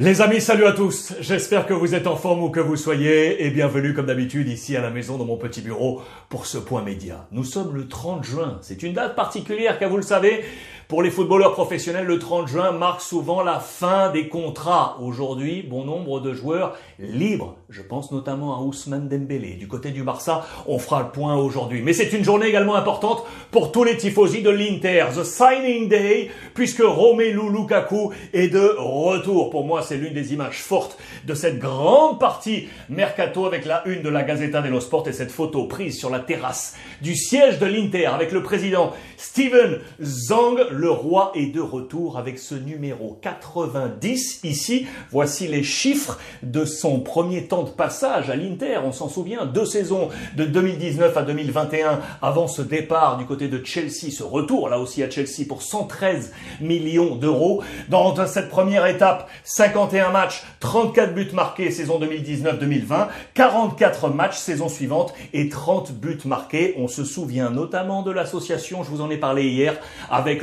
Les amis, salut à tous. J'espère que vous êtes en forme où que vous soyez et bienvenue comme d'habitude ici à la maison dans mon petit bureau pour ce point média. Nous sommes le 30 juin. C'est une date particulière car vous le savez, pour les footballeurs professionnels, le 30 juin marque souvent la fin des contrats. Aujourd'hui, bon nombre de joueurs libres. Je pense notamment à Ousmane Dembélé. Du côté du Barça, on fera le point aujourd'hui. Mais c'est une journée également importante pour tous les tifosi de l'Inter. The Signing Day, puisque Romelu Lukaku est de retour. Pour moi, c'est l'une des images fortes de cette grande partie mercato avec la une de la Gazzetta dello Sport et cette photo prise sur la terrasse du siège de l'Inter avec le président Steven Zang le roi est de retour avec ce numéro 90 ici. Voici les chiffres de son premier temps de passage à l'Inter. On s'en souvient, deux saisons de 2019 à 2021 avant ce départ du côté de Chelsea, ce retour là aussi à Chelsea pour 113 millions d'euros. Dans cette première étape, 51 matchs, 34 buts marqués saison 2019-2020, 44 matchs saison suivante et 30 buts marqués. On se souvient notamment de l'association, je vous en ai parlé hier, avec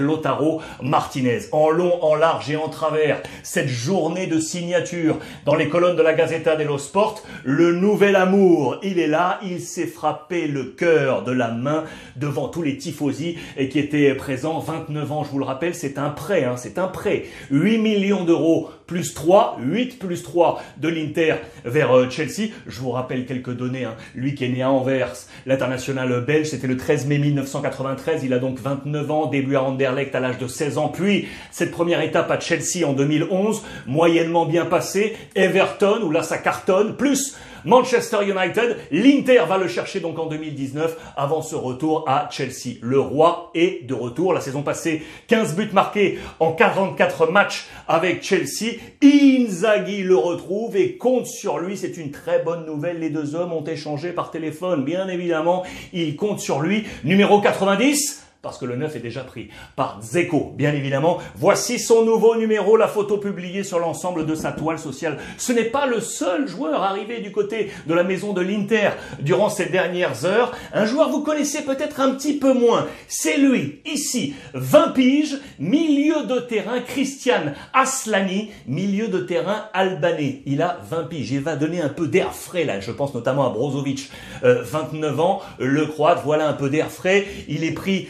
Martinez. En long, en large et en travers, cette journée de signature dans les colonnes de la Gazzetta dello Sport, le nouvel amour, il est là, il s'est frappé le cœur de la main devant tous les tifosi et qui étaient présents, 29 ans, je vous le rappelle, c'est un prêt, hein, c'est un prêt. 8 millions d'euros plus 3, 8 plus 3 de l'Inter vers euh, Chelsea. Je vous rappelle quelques données. Hein. Lui qui est né à Anvers, l'international belge, c'était le 13 mai 1993. Il a donc 29 ans, début à Anderlecht à l'âge de 16 ans. Puis cette première étape à Chelsea en 2011, moyennement bien passée. Everton, où là ça cartonne, plus Manchester United. L'Inter va le chercher donc en 2019 avant ce retour à Chelsea. Le roi est de retour. La saison passée, 15 buts marqués en 44 matchs avec Chelsea. Inzaghi le retrouve et compte sur lui. C'est une très bonne nouvelle. Les deux hommes ont échangé par téléphone. Bien évidemment, il compte sur lui. Numéro 90 parce que le 9 est déjà pris par Zeko, bien évidemment. Voici son nouveau numéro, la photo publiée sur l'ensemble de sa toile sociale. Ce n'est pas le seul joueur arrivé du côté de la maison de l'Inter durant ces dernières heures. Un joueur vous connaissez peut-être un petit peu moins. C'est lui, ici, 20 piges, milieu de terrain, Christian Aslani, milieu de terrain albanais. Il a 20 piges. Il va donner un peu d'air frais là. Je pense notamment à Brozovic, 29 euh, ans, le croate. Voilà un peu d'air frais. Il est pris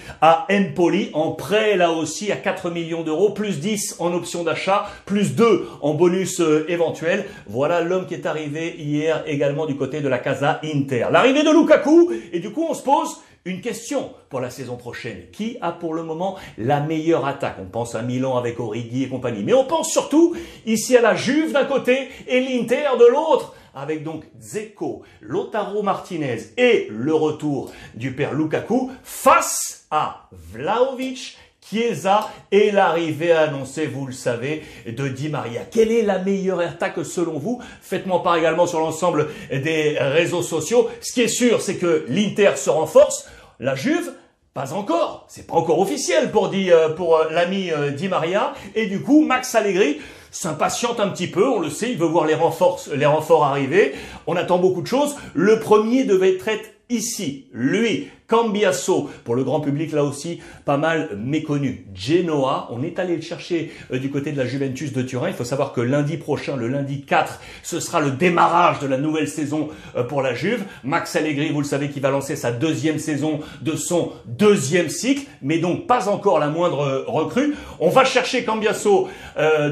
Empoli en prêt là aussi à 4 millions d'euros, plus 10 en option d'achat, plus 2 en bonus euh, éventuel. Voilà l'homme qui est arrivé hier également du côté de la Casa Inter. L'arrivée de Lukaku et du coup on se pose une question pour la saison prochaine. Qui a pour le moment la meilleure attaque? On pense à Milan avec Origi et compagnie. Mais on pense surtout ici à la Juve d'un côté et l'Inter de l'autre avec donc Zeko, Lotaro Martinez et le retour du père Lukaku face à Vlaovic, Chiesa et l'arrivée annoncée, vous le savez, de Di Maria. Quelle est la meilleure attaque selon vous? Faites-moi part également sur l'ensemble des réseaux sociaux. Ce qui est sûr, c'est que l'Inter se renforce. La Juve, pas encore. C'est pas encore officiel pour, euh, pour euh, l'ami euh, Di Maria. Et du coup, Max Allegri s'impatiente un petit peu, on le sait, il veut voir les renforts, les renforts arriver. On attend beaucoup de choses. Le premier devait être ici, lui, Cambiasso, pour le grand public là aussi, pas mal méconnu. Genoa, on est allé le chercher euh, du côté de la Juventus de Turin. Il faut savoir que lundi prochain, le lundi 4, ce sera le démarrage de la nouvelle saison euh, pour la Juve. Max Allegri, vous le savez, qui va lancer sa deuxième saison de son deuxième cycle, mais donc pas encore la moindre euh, recrue. On va chercher Cambiasso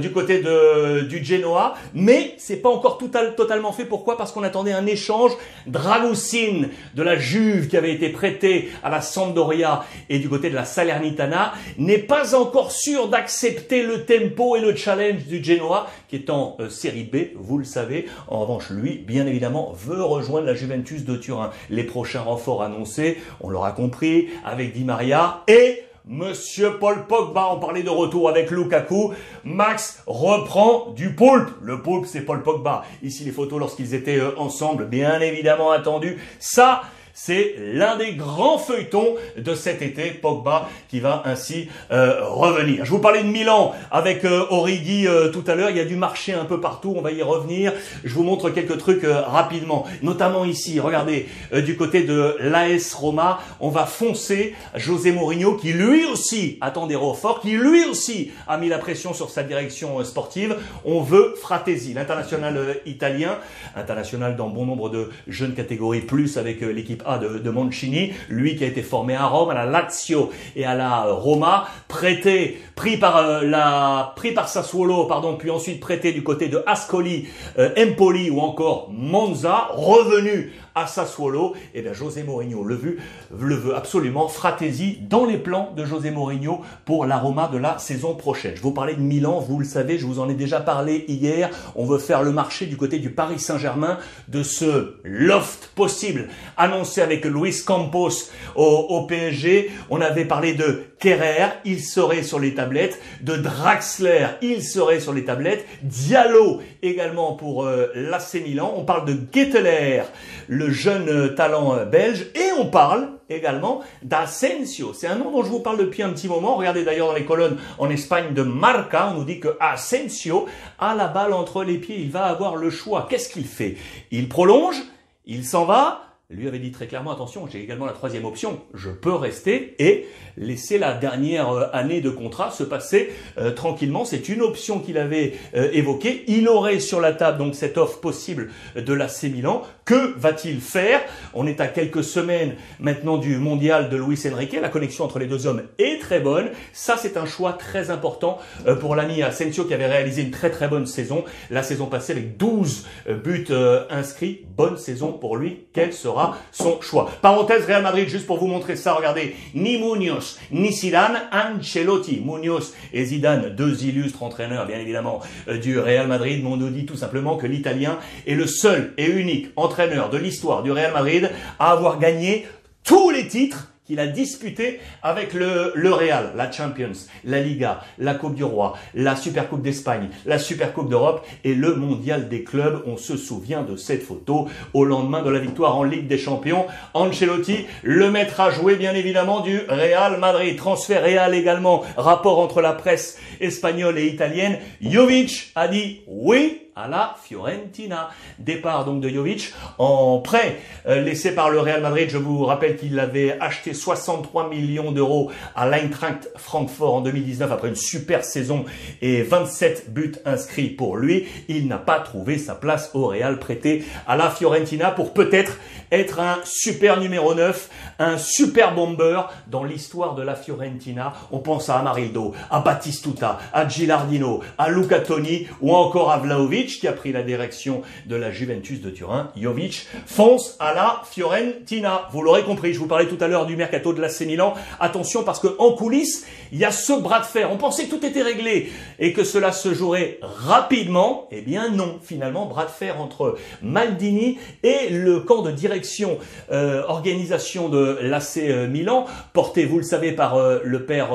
du côté de, du Genoa, mais c'est pas encore tout totalement fait. Pourquoi? Parce qu'on attendait un échange. Dragoussin de la Juve qui avait été prêté à la Sampdoria et du côté de la Salernitana n'est pas encore sûr d'accepter le tempo et le challenge du Genoa qui est en euh, série B, vous le savez. En revanche, lui, bien évidemment, veut rejoindre la Juventus de Turin. Les prochains renforts annoncés, on l'aura compris, avec Di Maria et Monsieur Paul Pogba, on parlait de retour avec Lukaku. Max reprend du poulpe. Le poulpe, c'est Paul Pogba. Ici, les photos lorsqu'ils étaient euh, ensemble, bien évidemment attendu. Ça, C'est l'un des grands feuilletons de cet été, Pogba, qui va ainsi euh, revenir. Je vous parlais de Milan avec euh, Origi euh, tout à l'heure. Il y a du marché un peu partout. On va y revenir. Je vous montre quelques trucs rapidement, notamment ici. Regardez, du côté de l'AS Roma, on va foncer José Mourinho, qui lui aussi attend des renforts, qui lui aussi a mis la pression sur sa direction sportive. On veut Fratesi, l'international italien, international dans bon nombre de jeunes catégories, plus avec l'équipe A de, de Mancini, lui qui a été formé à Rome, à la Lazio et à la Roma, prêté, pris par euh, la, pris par Sassuolo, pardon, puis ensuite prêté du côté de Ascoli, euh, Empoli ou encore Monza, revenu à Sassuolo, et eh bien José Mourinho le veut, le veut absolument. Fratesi dans les plans de José Mourinho pour l'aroma de la saison prochaine. Je vous parlais de Milan, vous le savez, je vous en ai déjà parlé hier. On veut faire le marché du côté du Paris Saint-Germain de ce loft possible annoncé avec Luis Campos au, au PSG. On avait parlé de Kerrer, il serait sur les tablettes, de Draxler, il serait sur les tablettes, Diallo également pour euh, l'AC Milan. On parle de Getteler, le jeune euh, talent euh, belge, et on parle également d'Asensio. C'est un nom dont je vous parle depuis un petit moment. Regardez d'ailleurs dans les colonnes en Espagne de Marca, on nous dit que Asensio a la balle entre les pieds. Il va avoir le choix. Qu'est-ce qu'il fait? Il prolonge, il s'en va, lui avait dit très clairement, attention, j'ai également la troisième option, je peux rester et laisser la dernière euh, année de contrat se passer euh, tranquillement. C'est une option qu'il avait euh, évoquée. Il aurait sur la table donc cette offre possible de l'AC Milan. Que va-t-il faire? On est à quelques semaines maintenant du mondial de Luis Enrique. La connexion entre les deux hommes est très bonne. Ça, c'est un choix très important pour l'ami Asensio qui avait réalisé une très très bonne saison. La saison passée avec 12 buts inscrits. Bonne saison pour lui. Quel sera son choix. Parenthèse Real Madrid, juste pour vous montrer ça, regardez, ni Munoz, ni Zidane, Ancelotti. Munoz et Zidane, deux illustres entraîneurs, bien évidemment, euh, du Real Madrid, m'ont dit tout simplement que l'Italien est le seul et unique entraîneur de l'histoire du Real Madrid à avoir gagné tous les titres qu'il a disputé avec le, Real, la Champions, la Liga, la Coupe du Roi, la Super Coupe d'Espagne, la Super Coupe d'Europe et le Mondial des clubs. On se souvient de cette photo au lendemain de la victoire en Ligue des Champions. Ancelotti, le maître à jouer bien évidemment du Real Madrid. Transfert Real également, rapport entre la presse espagnole et italienne. Jovic a dit oui à la Fiorentina. Départ donc de Jovic en prêt euh, laissé par le Real Madrid. Je vous rappelle qu'il avait acheté 63 millions d'euros à l'Eintracht Francfort en 2019 après une super saison et 27 buts inscrits pour lui. Il n'a pas trouvé sa place au Real prêté à la Fiorentina pour peut-être être un super numéro 9, un super bomber dans l'histoire de la Fiorentina. On pense à Amarildo, à Batistuta, à Gilardino, à Luca Toni ou encore à Vlaovic qui a pris la direction de la Juventus de Turin. Jovic fonce à la Fiorentina. Vous l'aurez compris, je vous parlais tout à l'heure du mercato de l'AC Milan. Attention parce que en coulisses, il y a ce bras de fer. On pensait que tout était réglé et que cela se jouerait rapidement. Eh bien non, finalement, bras de fer entre Maldini et le camp de direction euh, organisation de l'AC euh, Milan, porté, vous le savez, par euh, le père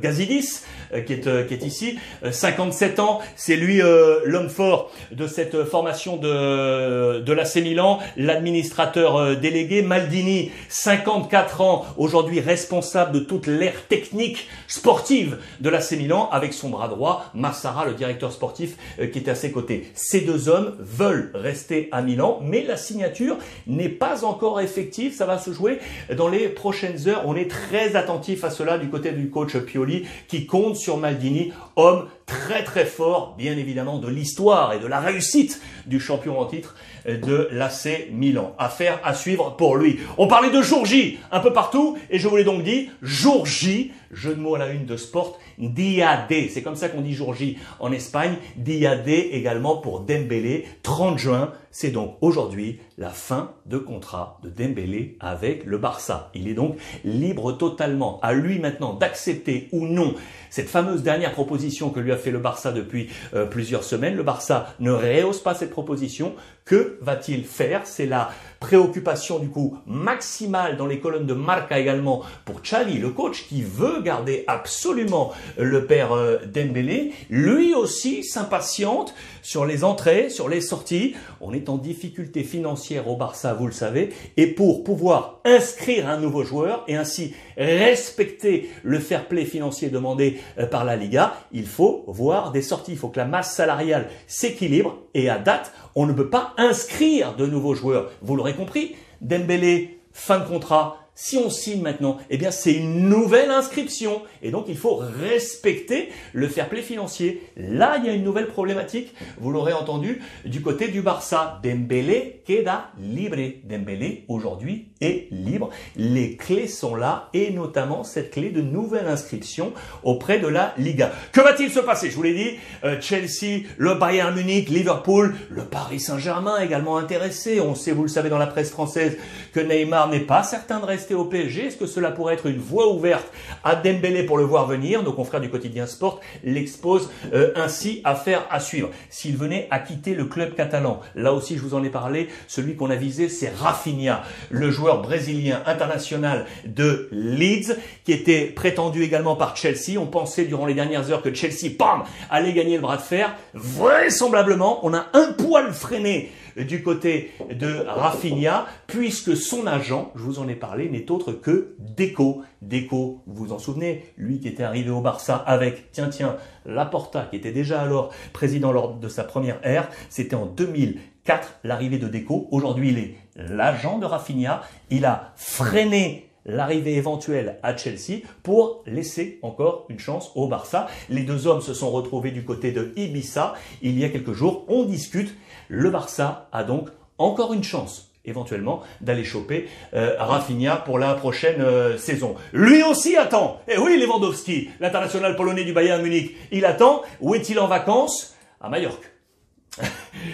Gazidis, qui est, qui est ici. 57 ans, c'est lui l'homme fort de cette formation de, de l'AC Milan, l'administrateur euh, délégué Maldini, 54 ans, aujourd'hui responsable de toute l'ère technique sportive de l'AC Milan, avec son bras droit, Massara, le directeur sportif euh, qui est à ses côtés. Ces deux hommes veulent rester à Milan, mais la signature n'est pas encore effective, ça va se jouer dans les prochaines heures. On est très attentif à cela du côté du coach Pioli qui compte sur Maldini, homme très très fort, bien évidemment, de l'histoire et de la réussite du champion en titre de l'AC Milan. Affaire à suivre pour lui. On parlait de jour J un peu partout et je voulais donc dire jour J, jeu de mots à la une de Sport, Diade. C'est comme ça qu'on dit jour J en Espagne. Diade également pour Dembélé, 30 juin. C'est donc aujourd'hui la fin de contrat de Dembélé avec le Barça. Il est donc libre totalement à lui maintenant d'accepter ou non cette fameuse dernière proposition que lui a fait le Barça depuis euh, plusieurs semaines. Le Barça ne rehausse pas cette proposition. Que va-t-il faire? C'est la préoccupation du coup maximale dans les colonnes de Marca également pour Xavi, le coach qui veut garder absolument le père euh, Dembélé. Lui aussi s'impatiente sur les entrées, sur les sorties. On est en difficulté financière au Barça, vous le savez, et pour pouvoir inscrire un nouveau joueur et ainsi respecter le fair play financier demandé euh, par la Liga, il faut voir des sorties. Il faut que la masse salariale s'équilibre et à date, on ne peut pas inscrire de nouveaux joueurs. Vous compris, Dembélé, fin de contrat, si on signe maintenant, eh bien c'est une nouvelle inscription et donc il faut respecter le fair play financier. Là, il y a une nouvelle problématique, vous l'aurez entendu, du côté du Barça. Dembélé queda libre. Dembélé aujourd'hui libre. Les clés sont là et notamment cette clé de nouvelle inscription auprès de la Liga. Que va-t-il se passer? Je vous l'ai dit, euh, Chelsea, le Bayern Munich, Liverpool, le Paris Saint-Germain également intéressé. On sait, vous le savez dans la presse française, que Neymar n'est pas certain de rester au PSG Est-ce que cela pourrait être une voie ouverte à Dembélé pour le voir venir? Nos confrères du quotidien Sport l'exposent euh, ainsi à faire à suivre. S'il venait à quitter le club catalan, là aussi je vous en ai parlé, celui qu'on a visé c'est Rafinha, le joueur brésilien international de Leeds qui était prétendu également par Chelsea. On pensait durant les dernières heures que Chelsea, bam, allait gagner le bras de fer. Vraisemblablement, on a un poil freiné du côté de Rafinha, puisque son agent, je vous en ai parlé, n'est autre que Deco. Deco, vous vous en souvenez, lui qui était arrivé au Barça avec, tiens, tiens, Laporta, qui était déjà alors président lors de sa première ère, c'était en 2004 l'arrivée de Deco. Aujourd'hui, il est l'agent de Rafinha. Il a freiné l'arrivée éventuelle à Chelsea pour laisser encore une chance au Barça. Les deux hommes se sont retrouvés du côté de Ibiza il y a quelques jours. On discute le Barça a donc encore une chance éventuellement d'aller choper euh, Rafinha pour la prochaine euh, saison. Lui aussi attend. Et eh oui, Lewandowski, l'international polonais du Bayern Munich, il attend. Où est-il en vacances À Majorque?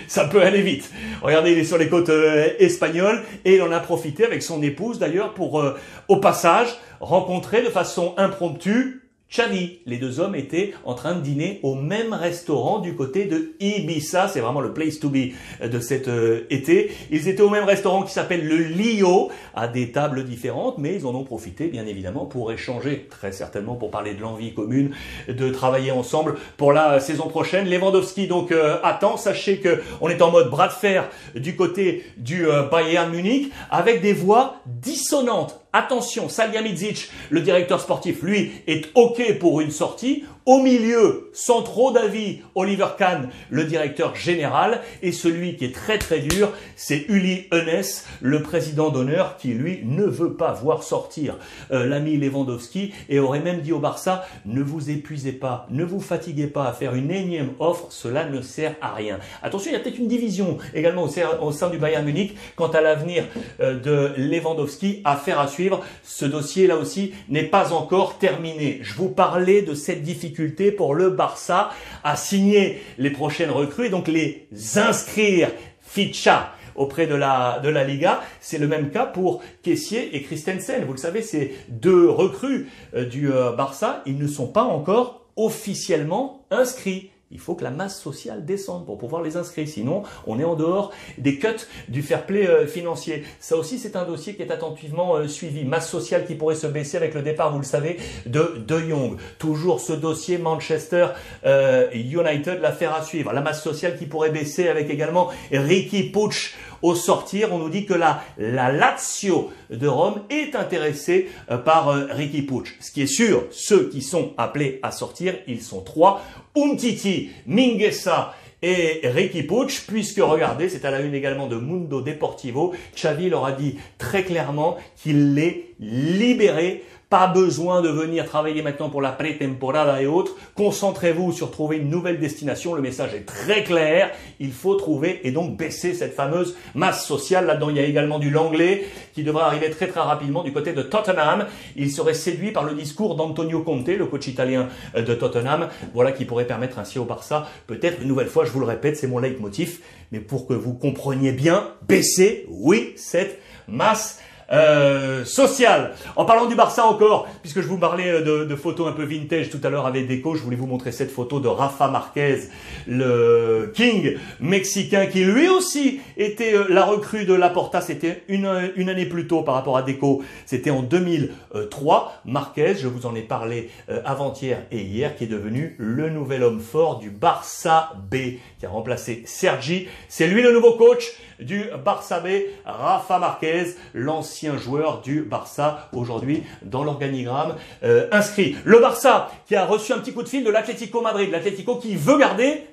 Ça peut aller vite. Regardez, il est sur les côtes euh, espagnoles et il en a profité avec son épouse d'ailleurs pour, au passage, rencontrer de façon impromptue Xavi. Les deux hommes étaient en train de dîner au même restaurant du côté de Ibiza. C'est vraiment le place to be de cet euh, été. Ils étaient au même restaurant qui s'appelle le Lio, à des tables différentes, mais ils en ont profité, bien évidemment, pour échanger, très certainement pour parler de l'envie commune de travailler ensemble pour la saison prochaine. Lewandowski donc euh, attend. Sachez que on est en mode bras de fer du côté du euh, Bayern Munich avec des voix dissonantes Attention, Salihamidzic, le directeur sportif, lui, est OK pour une sortie. Au milieu, sans trop d'avis, Oliver Kahn, le directeur général, et celui qui est très très dur, c'est Uli Hoeneß, le président d'honneur, qui lui ne veut pas voir sortir euh, l'ami Lewandowski et aurait même dit au Barça, ne vous épuisez pas, ne vous fatiguez pas à faire une énième offre, cela ne sert à rien. Attention, il y a peut-être une division également au sein, du Bayern Munich quant à l'avenir euh, de Lewandowski à faire à suivre. Ce dossier là aussi n'est pas encore terminé. Je vous parlais de cette difficulté pour le Barça à signer les prochaines recrues et donc les inscrire ficha auprès de la, de la Liga. C'est le même cas pour Kessier et Christensen. Vous le savez, ces deux recrues euh, du euh, Barça, ils ne sont pas encore officiellement inscrits. Il faut que la masse sociale descende pour pouvoir les inscrire. Sinon, on est en dehors des cuts du fair play euh, financier. Ça aussi, c'est un dossier qui est attentivement euh, suivi. Masse sociale qui pourrait se baisser avec le départ, vous le savez, de De Jong. Toujours ce dossier Manchester euh, United, l'affaire à suivre. La masse sociale qui pourrait baisser avec également Ricky Pucci au sortir, on nous dit que la, la Lazio de Rome est intéressée euh, par euh, Ricky Pucci. Ce qui est sûr, ceux qui sont appelés à sortir, ils sont trois. Umtiti, Minguesa et Ricky Pucci, puisque regardez, c'est à la une également de Mundo Deportivo, Xavi leur a dit très clairement qu'il les libérait pas besoin de venir travailler maintenant pour la pré-temporada et autres. Concentrez-vous sur trouver une nouvelle destination. Le message est très clair. Il faut trouver et donc baisser cette fameuse masse sociale. Là-dedans, il y a également du Langlais qui devrait arriver très très rapidement du côté de Tottenham. Il serait séduit par le discours d'Antonio Conte, le coach italien de Tottenham. Voilà qui pourrait permettre ainsi au Barça, peut-être une nouvelle fois, je vous le répète, c'est mon leitmotiv, mais pour que vous compreniez bien, baisser, oui, cette masse euh, social. En parlant du Barça encore, puisque je vous parlais de, de photos un peu vintage tout à l'heure avec Déco, je voulais vous montrer cette photo de Rafa Marquez, le King mexicain, qui lui aussi était euh, la recrue de Laporta. C'était une, une année plus tôt par rapport à Déco. C'était en 2003. Marquez, je vous en ai parlé euh, avant-hier et hier, qui est devenu le nouvel homme fort du Barça B, qui a remplacé Sergi. C'est lui le nouveau coach du Barça B, Rafa Marquez, l'ancien joueur du Barça aujourd'hui dans l'organigramme euh, inscrit. Le Barça qui a reçu un petit coup de fil de l'Atlético Madrid, l'Atlético qui veut garder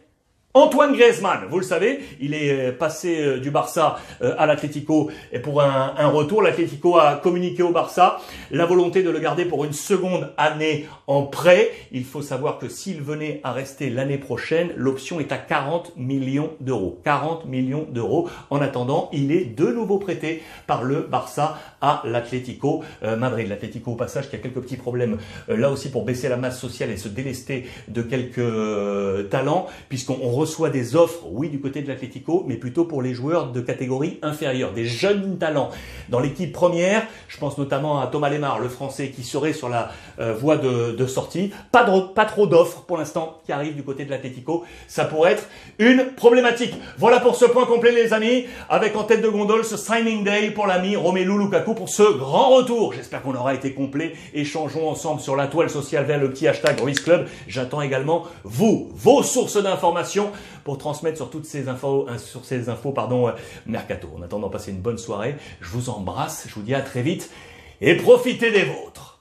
Antoine Griezmann, vous le savez, il est euh, passé euh, du Barça euh, à l'Atlético et pour un, retour, l'Atlético a communiqué au Barça la volonté de le garder pour une seconde année en prêt. Il faut savoir que s'il venait à rester l'année prochaine, l'option est à 40 millions d'euros. 40 millions d'euros. En attendant, il est de nouveau prêté par le Barça à l'Atlético Madrid. L'Atlético au passage qui a quelques petits problèmes là aussi pour baisser la masse sociale et se délester de quelques talents puisqu'on reçoit des offres, oui, du côté de l'Atlético, mais plutôt pour les joueurs de catégorie inférieure, des jeunes talents. Dans l'équipe première, je pense notamment à Thomas Lemar, le français, qui serait sur la euh, voie de, sortie. Pas, de, pas trop d'offres pour l'instant qui arrivent du côté de l'Atlético. Ça pourrait être une problématique. Voilà pour ce point complet, les amis, avec en tête de gondole ce signing day pour l'ami Romelu Lukaku pour ce grand retour. J'espère qu'on aura été complet. Échangeons ensemble sur la toile sociale vers le petit hashtag Ruiz Club. J'attends également vous, vos sources d'informations pour transmettre sur toutes ces infos, hein, sur ces infos, pardon, euh, mercato. En attendant, passer une bonne soirée. Je vous embrasse, je vous dis à très vite et profitez des vôtres.